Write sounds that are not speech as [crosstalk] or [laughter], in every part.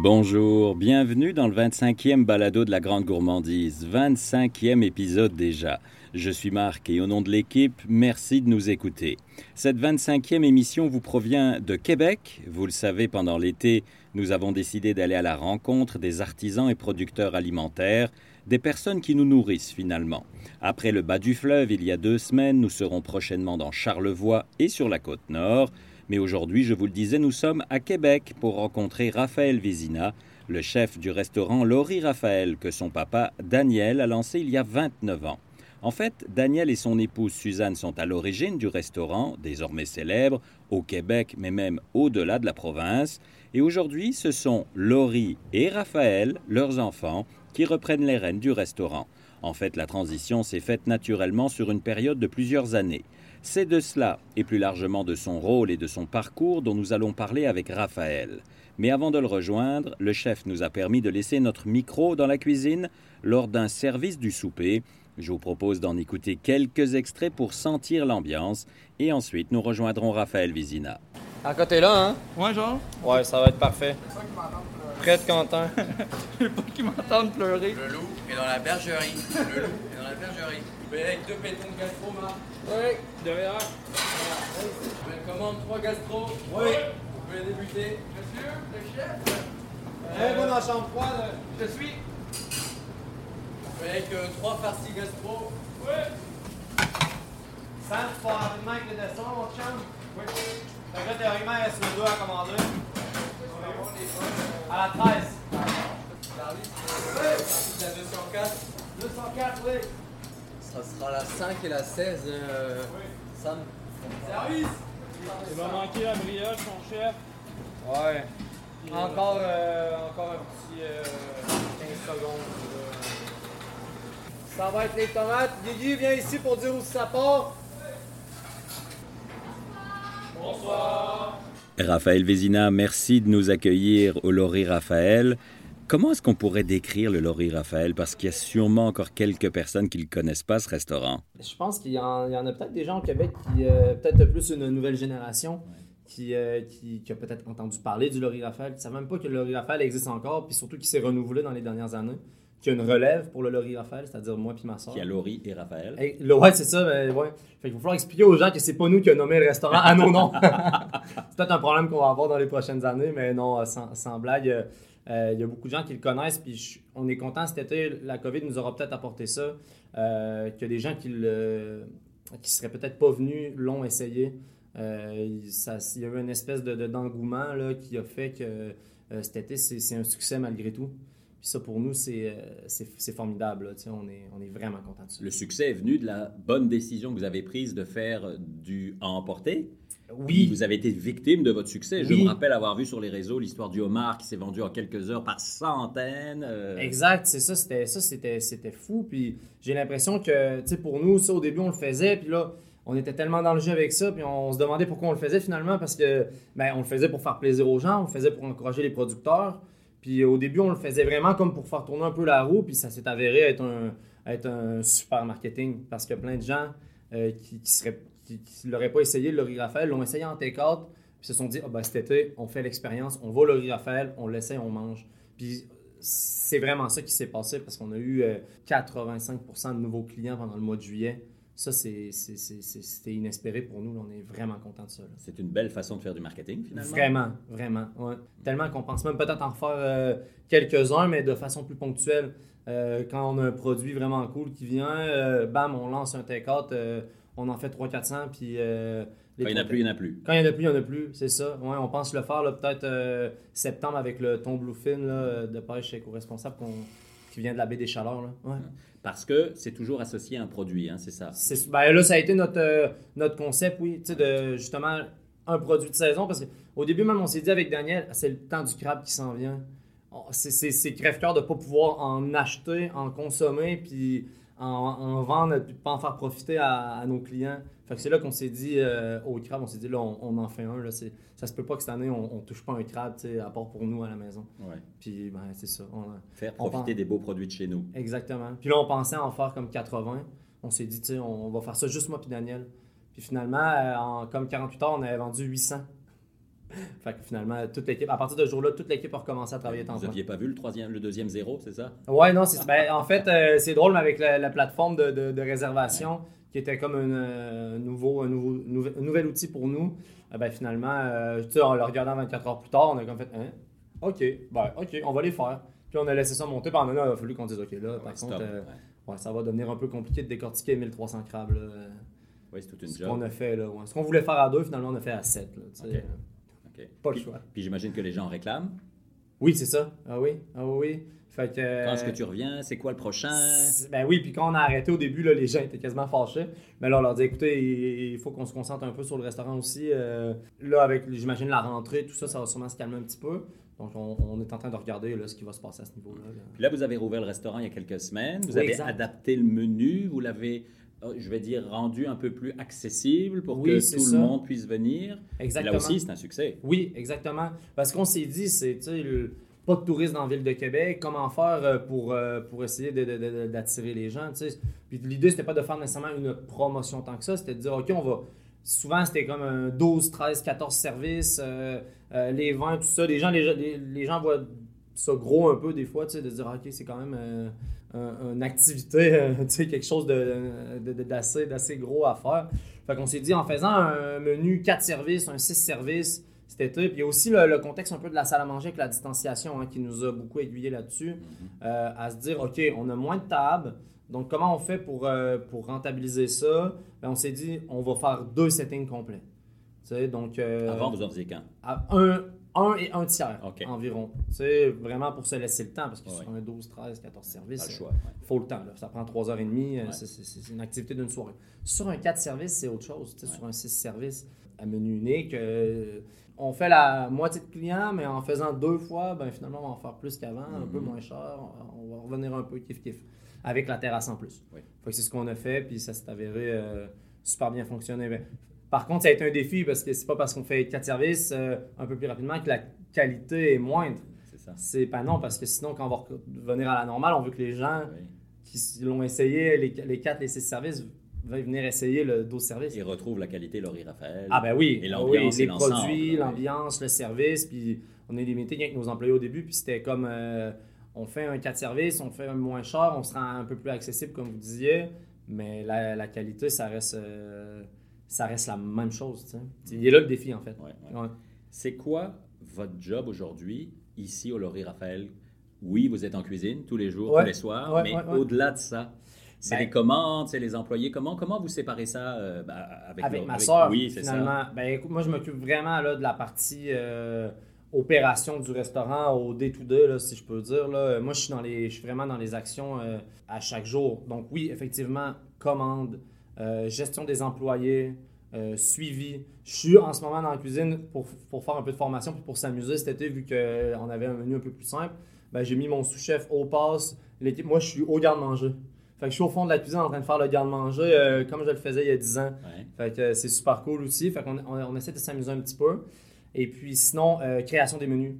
Bonjour, bienvenue dans le 25e balado de la Grande Gourmandise, 25e épisode déjà. Je suis Marc et au nom de l'équipe, merci de nous écouter. Cette 25e émission vous provient de Québec. Vous le savez, pendant l'été, nous avons décidé d'aller à la rencontre des artisans et producteurs alimentaires, des personnes qui nous nourrissent finalement. Après le bas du fleuve, il y a deux semaines, nous serons prochainement dans Charlevoix et sur la côte nord. Mais aujourd'hui, je vous le disais, nous sommes à Québec pour rencontrer Raphaël Vézina, le chef du restaurant Laurie Raphaël que son papa Daniel a lancé il y a 29 ans. En fait, Daniel et son épouse Suzanne sont à l'origine du restaurant, désormais célèbre, au Québec, mais même au-delà de la province. Et aujourd'hui, ce sont Laurie et Raphaël, leurs enfants, qui reprennent les rênes du restaurant. En fait, la transition s'est faite naturellement sur une période de plusieurs années. C'est de cela, et plus largement de son rôle et de son parcours, dont nous allons parler avec Raphaël. Mais avant de le rejoindre, le chef nous a permis de laisser notre micro dans la cuisine lors d'un service du souper. Je vous propose d'en écouter quelques extraits pour sentir l'ambiance, et ensuite nous rejoindrons Raphaël Vizina. À côté là, hein? Ouais, genre? Ouais, ça va être parfait. Prêt de content. Je veux pas qu'ils m'entendent pleurer. Le loup est dans la bergerie. Le loup est dans la bergerie. Vous pouvez avec deux pétons de gastro, Marc. Oui, derrière. Je vous commande trois gastro. Oui. Vous pouvez débuter. Monsieur, le chef, Eh, va dans la chambre froide. je suis. Vous pouvez avec euh, trois farcis gastro. Oui. Sam, tu pars rapidement avec le dessin, mon chum? Oui. Fait que là, théoriquement, il reste le deux à commander. À la 13. Charlie, c'est la 204. 204, oui. Ça sera la 5 et la 16. Euh, Sam. Service. Il m'a manqué la brioche, mon chef. Ouais. Encore, euh, encore un petit euh, 15 secondes. Ça va être les tomates. Guigui, viens ici pour dire où ça part. Raphaël Vézina, merci de nous accueillir au Laurie Raphaël. Comment est-ce qu'on pourrait décrire le Laurie Raphaël? Parce qu'il y a sûrement encore quelques personnes qui ne connaissent pas, ce restaurant. Je pense qu'il y, en a peut-être des gens au Québec qui, euh, peut-être plus une nouvelle génération, qui, euh, a peut-être entendu parler du Laurie Raphaël, qui ne savent même pas que le Laurie Raphaël existe encore, puis surtout qui s'est renouvelé dans les dernières années, qu'il y a une relève pour le Laurie Raphaël, c'est-à-dire moi puis ma soeur. Qui a Laurie et Raphaël. Le- ouais, c'est ça, mais ouais. Fait qu'il va falloir expliquer aux gens que c'est pas nous qui avons nommé le restaurant. Ah non, non! [laughs] c'est peut-être un problème qu'on va avoir dans les prochaines années, mais non, euh, sans, sans blague. euh, euh, Il y a beaucoup de gens qui le connaissent, puis on est content cet été. La COVID nous aura peut-être apporté ça. Euh, qu'il y a des gens qui le qui seraient peut-être pas venus l'ont essayé. Euh, il, ça- il y a eu une espèce de, de- d'engouement là, qui a fait que cet été, c'est un succès malgré tout. Puis ça, pour nous, c'est, euh, c'est, formidable. là, on, est, on est vraiment content de ça. Le succès est venu de la bonne décision que vous avez prise de faire du à emporter? Oui, Vous avez été victime de votre succès. Je Oui. me rappelle avoir vu sur les réseaux l'histoire du homard qui s'est vendu en quelques heures par centaines. euh, Exact, c'est ça, c'était ça, c'était, c'était fou. Puis j'ai l'impression que, tu sais, pour nous, ça, au début, on le faisait, puis là, on était tellement dans le jeu avec ça, puis on se demandait pourquoi on le faisait finalement, parce que, ben, on le faisait pour faire plaisir aux gens, on le faisait pour encourager les producteurs. Puis au début, on le faisait vraiment comme pour faire tourner un peu la roue, puis ça s'est avéré être un, être un super marketing, parce que plein de gens euh, qui, qui qui, l'auraient pas essayé, le Raphaël, l'ont essayé en take-out, puis se sont dit, ah ben cet été, on fait l'expérience, on va le Raphaël, on l'essaie, on mange. Puis c'est vraiment ça qui s'est passé parce qu'on a eu euh, 85% de nouveaux clients pendant le mois de juillet. Ça, c'était inespéré pour nous. On est vraiment content de ça. C'est une belle façon de faire du marketing, finalement. Vraiment, vraiment. ouais. Tellement qu'on pense même peut-être en refaire euh, quelques-uns, mais de façon plus ponctuelle. Euh, quand on a un produit vraiment cool qui vient, euh, bam, on lance un take-out, on en fait 300-400, puis... Quand il n'y en a plus, il n'y en a plus. quand il n'y en a plus, il n'y en a plus, c'est ça. Ouais, on pense le faire peut-être septembre avec le thon bluefin là, de pêche éco-responsable qu'on- qui vient de la baie des Chaleurs. Là. Ouais. Parce que c'est toujours associé à un produit, hein, c'est ça. Ben là, ça a été notre, euh, notre concept, oui, de justement un produit de saison. Parce qu'au début, même, on s'est dit avec Daniel, c'est le temps du crabe qui s'en vient. C'est- crève-cœur de ne pas pouvoir en acheter, en consommer, puis en, en vendre, puis pas en faire profiter à nos clients. Fait que c'est là qu'on s'est dit euh, au crabe, on s'est dit là, on, on en fait un. Là, ça se peut pas que cette année, on, on touche pas un crabe, à part pour nous à la maison. Ouais. Puis, ben, c'est ça. on Faire profiter des beaux produits de chez nous. Exactement. Puis là, on pensait en faire comme 80. On s'est dit, tu on va faire ça juste moi puis Daniel. Puis finalement, euh, en comme 48 heures, on avait vendu 800. [laughs] fait que finalement, toute l'équipe, à partir de ce jour-là, toute l'équipe a recommencé à travailler temps Vous n'aviez pas vu le, troisième, le deuxième zéro, c'est ça? Ouais, non, c'est, ben, en fait, euh, c'est drôle, mais avec la, la plateforme de, de- de réservation, qui était comme un, euh, nouveau, un, nouveau, nouvel, un nouvel outil pour nous, euh, ben, finalement, euh, en le regardant 24 heures plus tard, on a comme fait, hein, OK, ben, OK, on va les faire. Puis on a laissé ça monter. Pendant là, il a fallu qu'on dise, OK, là, par contre, Ouais. ça va devenir un peu compliqué de décortiquer 1300 crabes. Là. Oui, c'est toute une Ce qu'on a fait, là. ouais. Ce qu'on voulait faire à deux, finalement, on a fait à sept. Là. Pas le Puis- choix. Puis j'imagine que les gens réclament. Oui, c'est ça. Ah oui, ah oui. Fait que, Quand est-ce que tu reviens? C'est quoi le prochain? Ben oui, puis quand on a arrêté au début, là, les gens étaient quasiment fâchés. Mais là, on leur dit écoutez, il faut qu'on se concentre un peu sur le restaurant aussi. Euh, là, avec, j'imagine, la rentrée, tout ça, ça va sûrement se calmer un petit peu. Donc, on, on est en train de regarder là, ce qui va se passer à ce niveau-là. là. Puis là, vous avez rouvert le restaurant il y a quelques semaines. Vous Oui, avez exact. adapté le menu. Vous l'avez, je vais dire, rendu un peu plus accessible pour Oui, que tout ça. le monde puisse venir. Et Exactement. là aussi, c'est un succès. Oui, exactement. Parce qu'on s'est dit, c'est, tu sais, le- pas de touristes dans la ville de Québec, comment faire euh, pour, euh, pour essayer d'attirer les gens, tu sais? Puis l'idée, c'était pas de faire nécessairement une promotion tant que ça, c'était de dire, OK, on va... Souvent, c'était comme un 12, 13, 14 services, euh, euh, les vins, tout ça. Les gens, les, les, les gens voient ça gros un peu des fois, tu sais, de dire, OK, c'est quand même euh, un- une activité, euh, [laughs] tu sais, quelque chose de, de- de- d'assez, d'assez gros à faire. Fait qu'on s'est dit, en faisant un menu 4 services, un 6 services, c'était tout. Puis il y a aussi le, le contexte un peu de la salle à manger avec la distanciation hein, qui nous a beaucoup aiguillé là-dessus. Euh, à se dire, OK, on a moins de tables. Donc, comment on fait pour, euh, pour rentabiliser ça? Ben, on s'est dit, on va faire deux settings complets. Tu sais, donc, euh, Avant, vous en faisiez quand? à un, un et un tiers environ. Sais, vraiment pour se laisser le temps, parce que Ouais. sur un 12, 13, 14 services, ouais. faut le temps. là. Ça prend 3h30. euh, Ouais. c'est- C'est c'est une activité d'une soirée. Sur un 4 services, c'est autre chose. Sur un 6 services, à menu unique, euh, on fait la moitié de clients, mais en faisant deux fois, ben, finalement, on va en faire plus qu'avant, un peu Mhm. moins cher. On va revenir un peu kiff-kiff avec la terrasse en plus. C'est ce qu'on a fait, puis ça s'est avéré euh, super bien fonctionné. Par contre, ça a été un défi parce que c'est pas parce qu'on fait 4 services euh, un peu plus rapidement que la qualité est moindre. C'est ça. C'est pas non, parce que sinon, quand on va revenir à la normale, on veut que les gens Oui. qui l'ont essayé, les, les 4, les 6 services, veuillent venir essayer le 12 services. Et retrouve la qualité Laurie Raphaël. Ah ben oui, Et Ah l'ambiance oui, et les l'ensemble, produits, l'ambiance, le service, puis on des meetings avec nos employés au début, puis c'était comme euh, on fait un 4 services, on fait un moins cher, on se rend un peu plus accessible comme vous disiez, mais la, la qualité, ça reste, euh, ça reste la même chose. Il est là le défi en fait. Ouais, ouais. Ouais. C'est quoi votre job aujourd'hui, ici au Laurie Raphaël? Oui, vous êtes en cuisine tous les jours, tous les soirs, mais au-delà de ça, c'est Ben- les commandes, c'est les employés. Comment, comment vous séparez ça euh, ben, avec, avec le- ma soeur, Oui, c'est ça. finalement. Ben, écoute, moi, je m'occupe vraiment là, de la partie euh, opération du restaurant au day-to-day, là, si je peux dire. Là. Moi, je suis, dans les, je suis vraiment dans les actions euh, à chaque jour. Donc, oui, effectivement, commande, euh, gestion des employés, euh, suivi. Je suis en ce moment dans la cuisine pour, pour faire un peu de formation puis pour s'amuser cet été, vu qu'on avait un menu un peu plus simple. Ben, j'ai mis mon sous-chef au passe. L'équipe, moi, je suis au garde-manger. Fait que je suis au fond de la cuisine en train de faire le garde-manger euh, comme je le faisais il y a 10 ans. Ouais. Fait que euh, c'est super cool aussi. Fait qu'on on, on essaie de s'amuser un petit peu. Et puis sinon, euh, création des menus.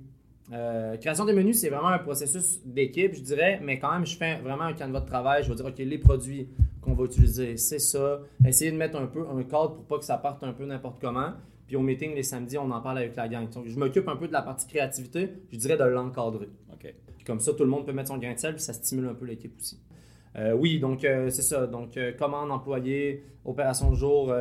Création des menus, c'est vraiment un processus d'équipe, je dirais, mais quand même, je fais vraiment un canevas de travail. Je vais dire, OK, les produits qu'on va utiliser, c'est ça. Essayer de mettre un peu un cadre pour pas que ça parte un peu n'importe comment. Puis au meeting les samedis, on en parle avec la gang. Donc, je m'occupe un peu de la partie créativité, je dirais de l'encadrer. Puis comme ça, tout le monde peut mettre son grain de sel, puis ça stimule un peu l'équipe aussi. Euh, oui, donc euh, c'est ça. Donc, euh, commande employé, opération de jour,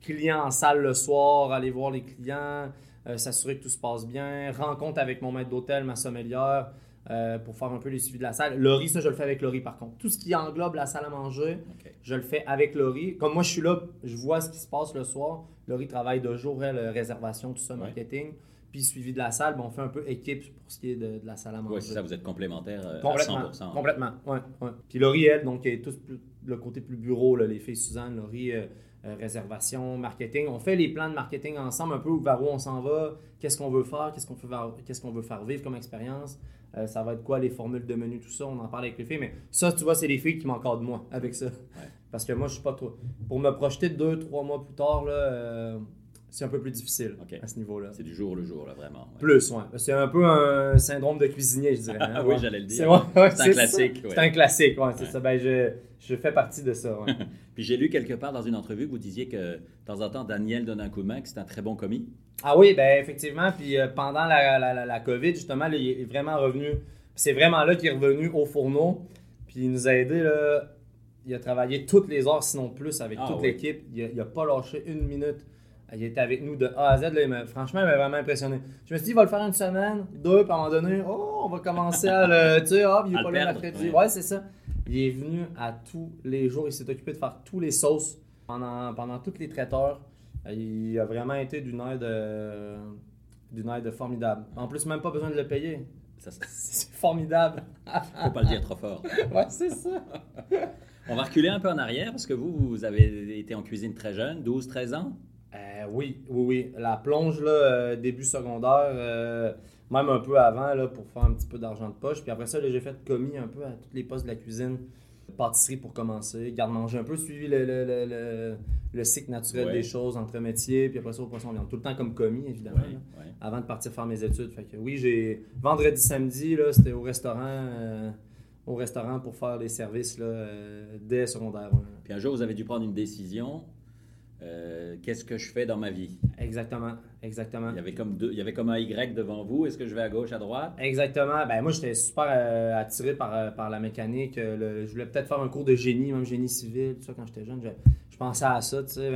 client en salle le soir, aller voir les clients, s'assurer que tout se passe bien, rencontre avec mon maître d'hôtel, ma sommelière, euh, pour faire un peu les suivis de la salle. Laurie, ça, je le fais avec Laurie par contre. Tout ce qui englobe la salle à manger, je le fais avec Laurie. Comme moi, je suis là, je vois ce qui se passe le soir. Laurie travaille de jour, elle, euh, réservation, tout ça, Ouais. marketing. Puis suivi de la salle, ben, on fait un peu équipe pour ce qui est de, de la salle à manger. Oui, c'est ça, vous êtes complémentaires euh, à Complètement. 100%. Complètement. Ouais, ouais. Puis Laurie, elle, donc, elle est tout le côté plus bureau, là, les filles Suzanne, Laurie, euh, euh, réservation, marketing. On fait les plans de marketing ensemble, un peu vers où on s'en va, qu'est-ce qu'on veut faire, qu'est-ce qu'on veut, faire- qu'est-ce qu'on veut faire vivre comme expérience. Euh, ça va être quoi les formules de menu, tout ça, on en parle avec les filles. Mais ça, tu vois, c'est les filles qui m'encadrent moi avec ça. Parce que moi, je suis pas trop. Pour me projeter deux, trois mois plus tard, là, euh, c'est un peu plus difficile à ce niveau-là. C'est du jour le jour, là, vraiment. ouais. Plus, ouais. C'est un peu un syndrome de cuisinier, je dirais. hein, [laughs] oui, j'allais le C'est dire. ouais, C'est un classique. C'est un classique, ouais, c'est ça. Ben, je, je fais partie de ça. [laughs] Puis j'ai lu quelque part dans une entrevue que vous disiez que de temps en temps, Daniel donne un coup de main, que c'est un très bon commis. Ah oui, ben effectivement. Puis euh, pendant la, la, la, la COVID, justement, là, il est vraiment revenu. C'est vraiment là qu'il est revenu au fourneau. Puis il nous a aidé. Là, il a travaillé toutes les heures, sinon plus, avec Ah toute oui. l'équipe. Il, a- il a pas lâché une minute. Il était avec nous de A à Z. Là, il franchement, il m'a vraiment impressionné. Je me suis dit, il va le faire une semaine, deux, puis à un moment donné, oh, on va commencer à le. Tu sais, hop, il À est pas le là ouais. Ouais, c'est ça. Il est venu à tous les jours. Il s'est occupé de faire tous les sauces pendant, pendant toutes les traiteurs. Il a vraiment été d'une aide, euh, d'une aide formidable. En plus, même pas besoin de le payer. [laughs] C'est formidable. faut pas le dire trop fort. [laughs] Ouais, c'est ça. On va reculer un peu en arrière parce que vous, vous avez été en cuisine très jeune, 12-13 ans? Euh, oui, oui, oui. La plonge, là, euh, début secondaire, euh, même un peu avant, là, pour faire un petit peu d'argent de poche. Puis après ça, j'ai fait commis un peu à tous les postes de la cuisine. Pâtisserie pour commencer, garde-manger un peu, suivi le, le, le, le- le cycle naturel Ouais. des choses entre métiers, puis après ça, au poisson viande. Tout le temps comme commis, évidemment. Ouais, là. ouais. avant de partir faire mes études. Fait que oui, j'ai vendredi, samedi, là, c'était au restaurant, euh, au restaurant pour faire les services là, euh, dès secondaire. Puis un jour, vous avez dû prendre une décision. Euh, Qu'est-ce que je fais dans ma vie? Exactement, exactement. il y, avait comme deux, il y avait comme un Y devant vous. Est-ce que je vais à gauche, à droite? Exactement. Ben moi, j'étais super euh, attiré par, euh, par la mécanique. le- je voulais peut-être faire un cours de génie, même génie civil, tout ça quand j'étais jeune. Je, je pensais à ça, tu sais.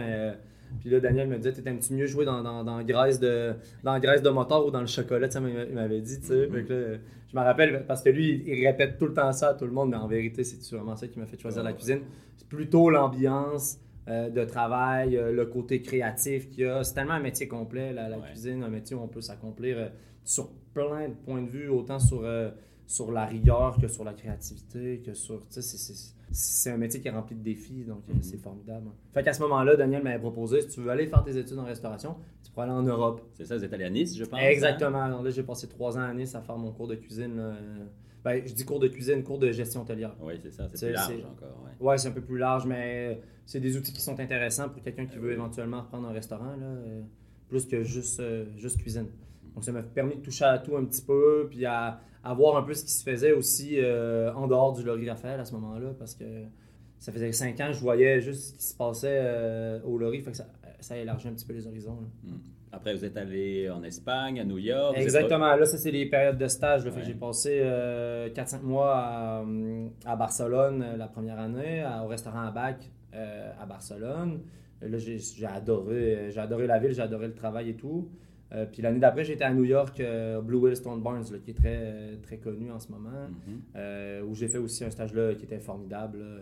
puis là, Daniel me disait, t'es un petit mieux jouer dans, dans, dans, la graisse de, dans graisse de moteur ou dans le chocolat, tu sais, il m'a- il m'avait dit, tu sais. Que là, je me rappelle, parce que lui, il, répète tout le temps ça à tout le monde, mais en vérité, c'est vraiment ça qui m'a fait choisir la cuisine? C'est plutôt l'ambiance euh, de travail, euh, le côté créatif qu'il y a. C'est tellement un métier complet, la, la Ouais. cuisine, un métier où on peut s'accomplir euh, sur plein de points de vue, autant sur, sur la rigueur que sur la créativité, que sur. C'est- un métier qui est rempli de défis, donc Mhm. c'est formidable. Fait qu'à ce moment-là, Daniel m'avait proposé si tu veux aller faire tes études en restauration, tu pourrais aller en Europe. C'est ça, vous êtes allé à Nice, je pense. hein? Exactement. Alors là, j'ai passé trois ans à Nice à faire mon cours de cuisine. Ben, je dis cours de cuisine, cours de gestion hôtelière. Oui, c'est ça, c'est plus large encore. ouais. Ouais, c'est un peu plus large, mais c'est des outils qui sont intéressants pour quelqu'un qui veut éventuellement reprendre un restaurant, là, euh, plus que juste, euh, juste cuisine. Donc ça m'a permis de toucher à tout un petit peu, puis à, à voir un peu ce qui se faisait aussi euh, en dehors du Laurie Raphaël à ce moment-là, parce que ça faisait cinq ans que je voyais juste ce qui se passait euh, au Laurie, fait que ça, ça élargit un petit peu les horizons. là. Après, vous êtes allé en Espagne, à New York. êtes Exactement. Là, ça, c'est les périodes de stage. là. Fait que Ouais. J'ai passé euh, 4-5 mois à, à Barcelone la première année, à- au restaurant à Bac euh, à Barcelone. Là, j'ai j'ai adoré, euh, j'ai adoré la ville, j'ai adoré le travail et tout. Euh, puis l'année d'après, j'étais à New York, euh, Blue Whale Stone Barnes, là, qui est très, très connu en ce moment, Mhm. euh, où j'ai fait aussi un stage là qui était formidable. là.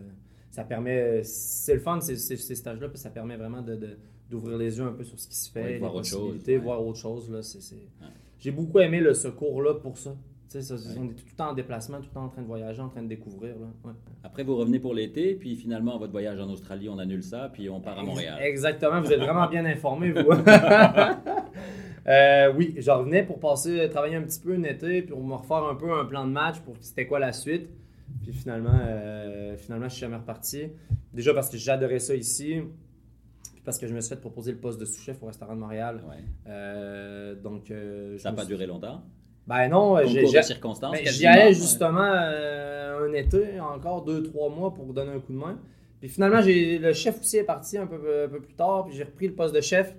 Ça permet, c'est le fun ces, ces, ces stages-là, puis ça permet vraiment de, de- d'ouvrir les yeux un peu sur ce qui se fait, Ouais, les voir autre chose, ouais. voir autre chose. Là, c'est, c'est- J'ai beaucoup aimé le secours-là pour ça. Sais, ça, Ouais. On est tout le temps en déplacement, tout le temps en train de voyager, en train de découvrir. Là. Ouais. Après, vous revenez pour l'été, puis finalement, votre voyage en Australie, on annule ça, puis on part à Montréal. Exactement, vous êtes vraiment bien informé, vous. [laughs] Euh, oui, je revenais pour passer, travailler un petit peu un été, puis pour me refaire un peu un plan de match pour c'était quoi la suite. Puis finalement, euh, finalement, je suis jamais reparti. Déjà parce que j'adorais ça ici, puis parce que je me suis fait proposer le poste de sous-chef au restaurant de Montréal. Ouais. Euh, donc, euh, Ça n'a pas suis- duré longtemps? Ben non, j'ai- circonstances. ben, J'y allais justement euh, un été, encore deux, trois mois pour donner un coup de main. Puis finalement, j'ai le chef aussi est parti un peu, un peu plus tard, puis j'ai repris le poste de chef.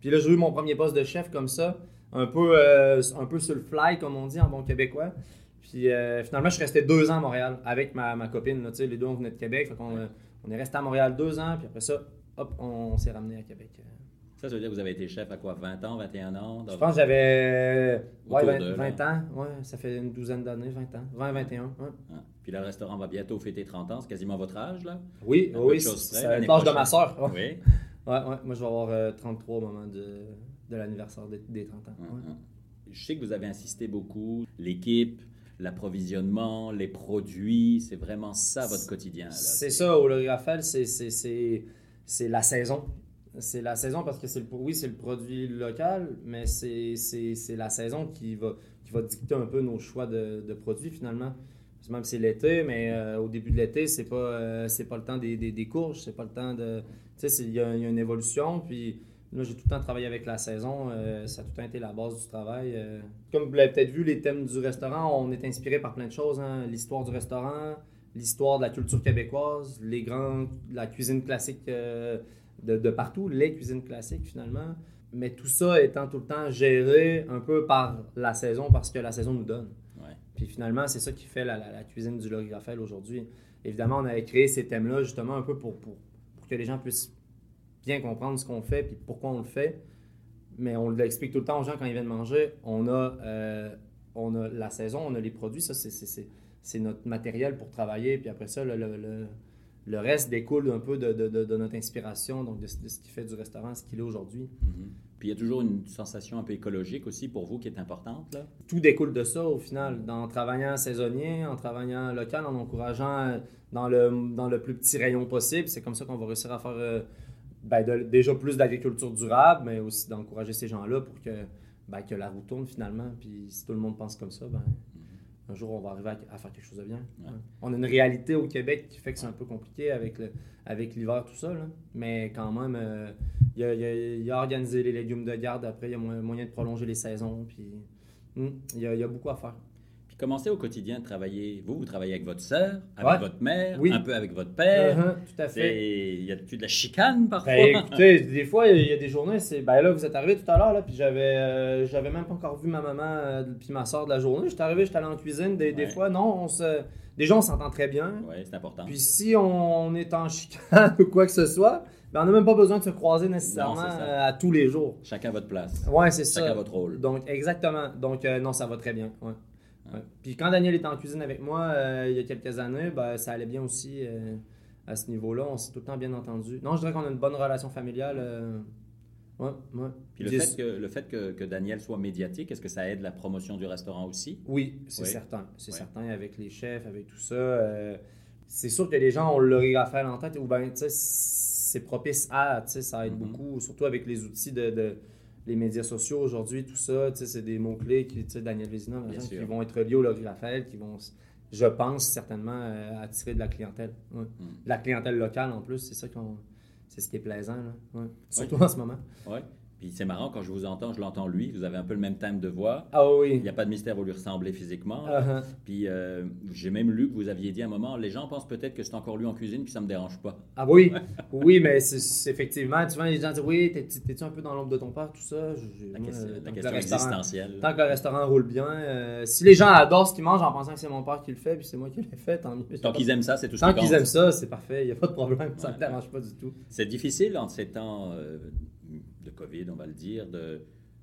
Puis là, j'ai eu mon premier poste de chef comme ça, un peu, euh, un peu sur le fly, comme on dit en bon québécois. Puis euh, finalement, je suis resté deux ans à Montréal avec ma, ma copine. là, les deux, on venait de Québec. Fait euh, on est resté à Montréal deux ans, puis après ça, hop, on, s'est ramené à Québec. Ça, ça veut dire que vous avez été chef à quoi 20 ans, 21 ans? Je pense que j'avais ouais, Autour 20, de, 20 ans. Ouais, ça fait une douzaine d'années, 20 ans. 20, 21. ouais. Ah. Puis là, le restaurant va bientôt fêter 30 ans. C'est quasiment votre âge, là? Oui, Un oui, c'est l'âge de ma soeur. Ouais. Oui. Ouais, ouais, moi je vais avoir euh, 33 au moment de, de l'anniversaire des, des 30 ans. ouais. Hum. Je sais que vous avez insisté beaucoup. L'équipe, l'approvisionnement, les produits, c'est vraiment ça votre quotidien. C'est ça, au Raphaël, c'est la saison. C'est la saison parce que c'est le, oui, c'est le produit local, mais c'est c'est- c'est la saison qui va, qui va dicter un peu nos choix de, de produits finalement. Parce que Même si c'est l'été, mais euh, au début de l'été, c'est pas, euh, pas le temps des, des, des courges, c'est pas le temps de. Tu sais, il y, a une évolution, puis Là, j'ai tout le temps travaillé avec la saison. euh, ça a tout le temps été la base du travail. Comme vous l'avez peut-être vu, les thèmes du restaurant, on est inspiré par plein de choses. hein. L'histoire du restaurant, l'histoire de la culture québécoise, les grands, la cuisine classique de, de partout, les cuisines classiques finalement. Mais tout ça étant tout le temps géré un peu par la saison, parce que la saison nous donne. Ouais. Puis finalement, c'est ça qui fait la, la- la cuisine du Laurie Raphaël aujourd'hui. Évidemment, on avait créé ces thèmes-là justement un peu pour, pour, pour que les gens puissent bien comprendre ce qu'on fait puis pourquoi on le fait. Mais on l'explique tout le temps aux gens quand ils viennent manger. On a, euh, on a la saison, on a les produits, ça c'est- notre matériel pour travailler. Puis après ça, le, le- le- le reste découle un peu de, de- de- de notre inspiration, donc de, ce- qui fait du restaurant ce qu'il est aujourd'hui. Mhm. Puis il y a toujours une sensation un peu écologique aussi pour vous qui est importante. Là? tout découle de ça au final, en travaillant saisonnier, en travaillant local, en encourageant euh, dans le, dans le plus petit rayon possible. C'est comme ça qu'on va réussir à faire euh, ben, déjà plus d'agriculture durable, mais aussi d'encourager ces gens-là pour que, ben, que la roue tourne finalement. Puis si tout le monde pense comme ça, ben, un jour on va arriver à, à faire quelque chose de bien. Ouais. On a une réalité au Québec qui fait que c'est un peu compliqué avec le- avec l'hiver, tout ça. là. Mais quand même, euh, il y, a, il y a- il y a organisé les légumes de garde. Après, il y a moyen, de prolonger les saisons. Puis, il y, a, il y a beaucoup à faire. Puis commencez au quotidien de travailler. Vous, vous travaillez avec votre sœur, avec Ouais. votre mère, Oui. un peu avec votre père. Uh-huh, tout à fait. Il y a-tu de la chicane parfois? Ben, écoutez, des fois, il y a des journées, c'est. Ben là, vous êtes arrivé tout à l'heure, là, puis j'avais euh, j'avais même pas encore vu ma maman euh, puis ma soeur de la journée. J'étais arrivé, j'étais allé en cuisine. Des, des fois, non, on se. Déjà, on s'entend très bien. Oui, c'est important. Puis si on est en chicane [laughs] ou quoi que ce soit, ben on n'a même pas besoin de se croiser nécessairement Non, euh, à tous les jours. Chacun votre place. Ouais, c'est Chacun ça. votre rôle. Donc, exactement. Donc, euh, non, ça va très bien. Ouais. Ouais. Puis quand Daniel était en cuisine avec moi euh, il y a quelques années, ben, ça allait bien aussi euh, à ce niveau-là. On s'est tout le temps bien entendu. Non, je dirais qu'on a une bonne relation familiale. euh, Ouais, ouais. Puis le fait, que, le fait que, que Daniel soit médiatique, est-ce que ça aide la promotion du restaurant aussi? Oui, c'est Oui. certain. C'est Ouais. certain avec les chefs, avec tout ça. euh, c'est sûr que les gens ont le Raphaël en tête ou sais, c'est propice à, ça aide Mhm. beaucoup, surtout avec les outils de, de- les médias sociaux aujourd'hui, tout ça, c'est des mots-clés qui, tu sais, Daniel Vézina, par exemple, qui vont être liés au Laurie Raphaël, qui vont, je pense, certainement euh, attirer de la clientèle. Ouais. De la clientèle locale en plus, c'est ça qu'on. C'est ce qui est plaisant, là. Ouais. Surtout en ce moment. Oui. Puis c'est marrant, quand je vous entends, je l'entends lui, vous avez un peu le même thème de voix. Ah Il oui. n'y a pas de mystère, vous lui ressemblez physiquement. Uh-huh. Puis euh, j'ai même lu que vous aviez dit à un moment, les gens pensent peut-être que c'est encore lui en cuisine, puis ça me dérange pas. Ah oui, [laughs] oui, mais c'est c'est effectivement, tu vois, les gens disent oui, t'es- t'es-tu un peu dans l'ombre de ton père, tout ça? Je- La, moi, question, euh, la que existentielle. Tant que le restaurant roule bien, euh, si les gens adorent ce qu'ils mangent en pensant que c'est mon père qui le fait, puis c'est moi qui l'ai fait, tant mieux. Tant qu'ils aiment ça, c'est tout ce Tant qui qu'ils aiment ça, c'est parfait, il n'y a pas de problème, ça ne me dérange pas du tout. C'est difficile en ces temps euh, COVID, on va le dire, de,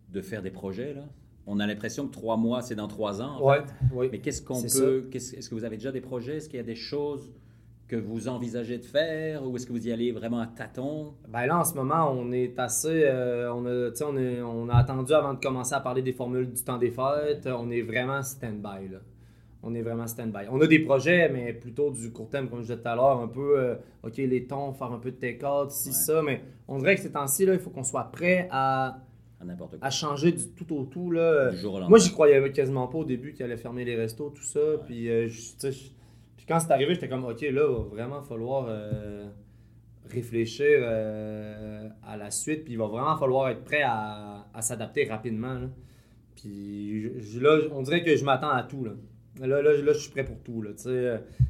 de faire des projets. Là. On a l'impression que trois mois, c'est dans trois ans. en Ouais, fait. oui. Mais qu'est-ce qu'on peut. qu'est-ce- Est-ce que vous avez déjà des projets? Est-ce qu'il y a des choses que vous envisagez de faire Ou est-ce que vous y allez vraiment à tâtons? Ben là, en ce moment, on est assez. euh, on, a, est- on a attendu avant de commencer à parler des formules du temps des fêtes. On est vraiment stand-by. On est vraiment stand-by. On a des projets, mais plutôt du court terme, comme je disais tout à l'heure, un peu, euh, OK, les tons, faire un peu de take-out, Ouais. ça. Mais on dirait que ces temps-ci, il faut qu'on soit prêt à, À quoi. à changer du tout au tout. Là. Du jour au. Moi, j'y croyais quasiment pas au début qu'il allait fermer les restos, tout ça. Puis, euh, je- je- puis quand c'est arrivé, j'étais comme, OK, là, va vraiment falloir euh, réfléchir à la suite. Puis, il va vraiment falloir être prêt à, à s'adapter rapidement. là. Puis, je- là, on dirait que je m'attends à tout. Là, là, là, là, je suis prêt pour tout. Là,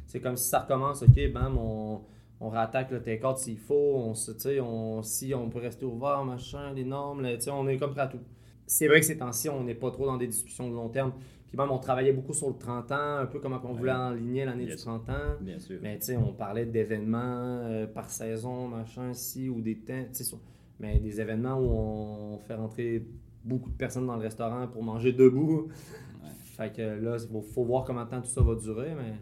c'est comme si ça recommence, OK, bam, on, on rattaque le take-out s'il faut. On, se- on, si on peut rester ouvert, machin, les normes, là, on est comme prêt à tout c'est vrai que ces temps-ci, on n'est pas trop dans des discussions de long terme. Puis même, on travaillait beaucoup sur le 30 ans, un peu comme on voulait enligner l'année du Yes. 30 ans. Bien sûr. Mais tu sais, on parlait d'événements euh, par saison, machin, ici, ou des temps, sur- mais des événements où on fait rentrer beaucoup de personnes dans le restaurant pour manger debout. Fait que là, il faut, voir combien de temps tout ça va durer, mais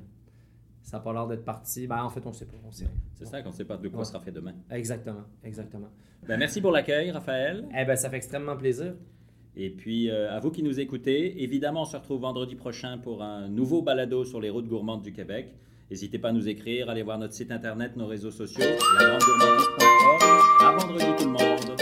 ça n'a pas l'air d'être parti. Ben, en fait, on sait pas. On sait. C'est ça qu'on ne sait pas de quoi Ouais. sera fait demain. Exactement, exactement. Ben, merci pour l'accueil, Raphaël. Eh ben, ça fait extrêmement plaisir. Et puis, euh, à vous qui nous écoutez, évidemment, on se retrouve vendredi prochain pour un nouveau balado sur les routes gourmandes du Québec. N'hésitez pas à nous écrire, allez voir notre site internet, nos réseaux sociaux, lagrandegourmandise.org. À vendredi tout le monde.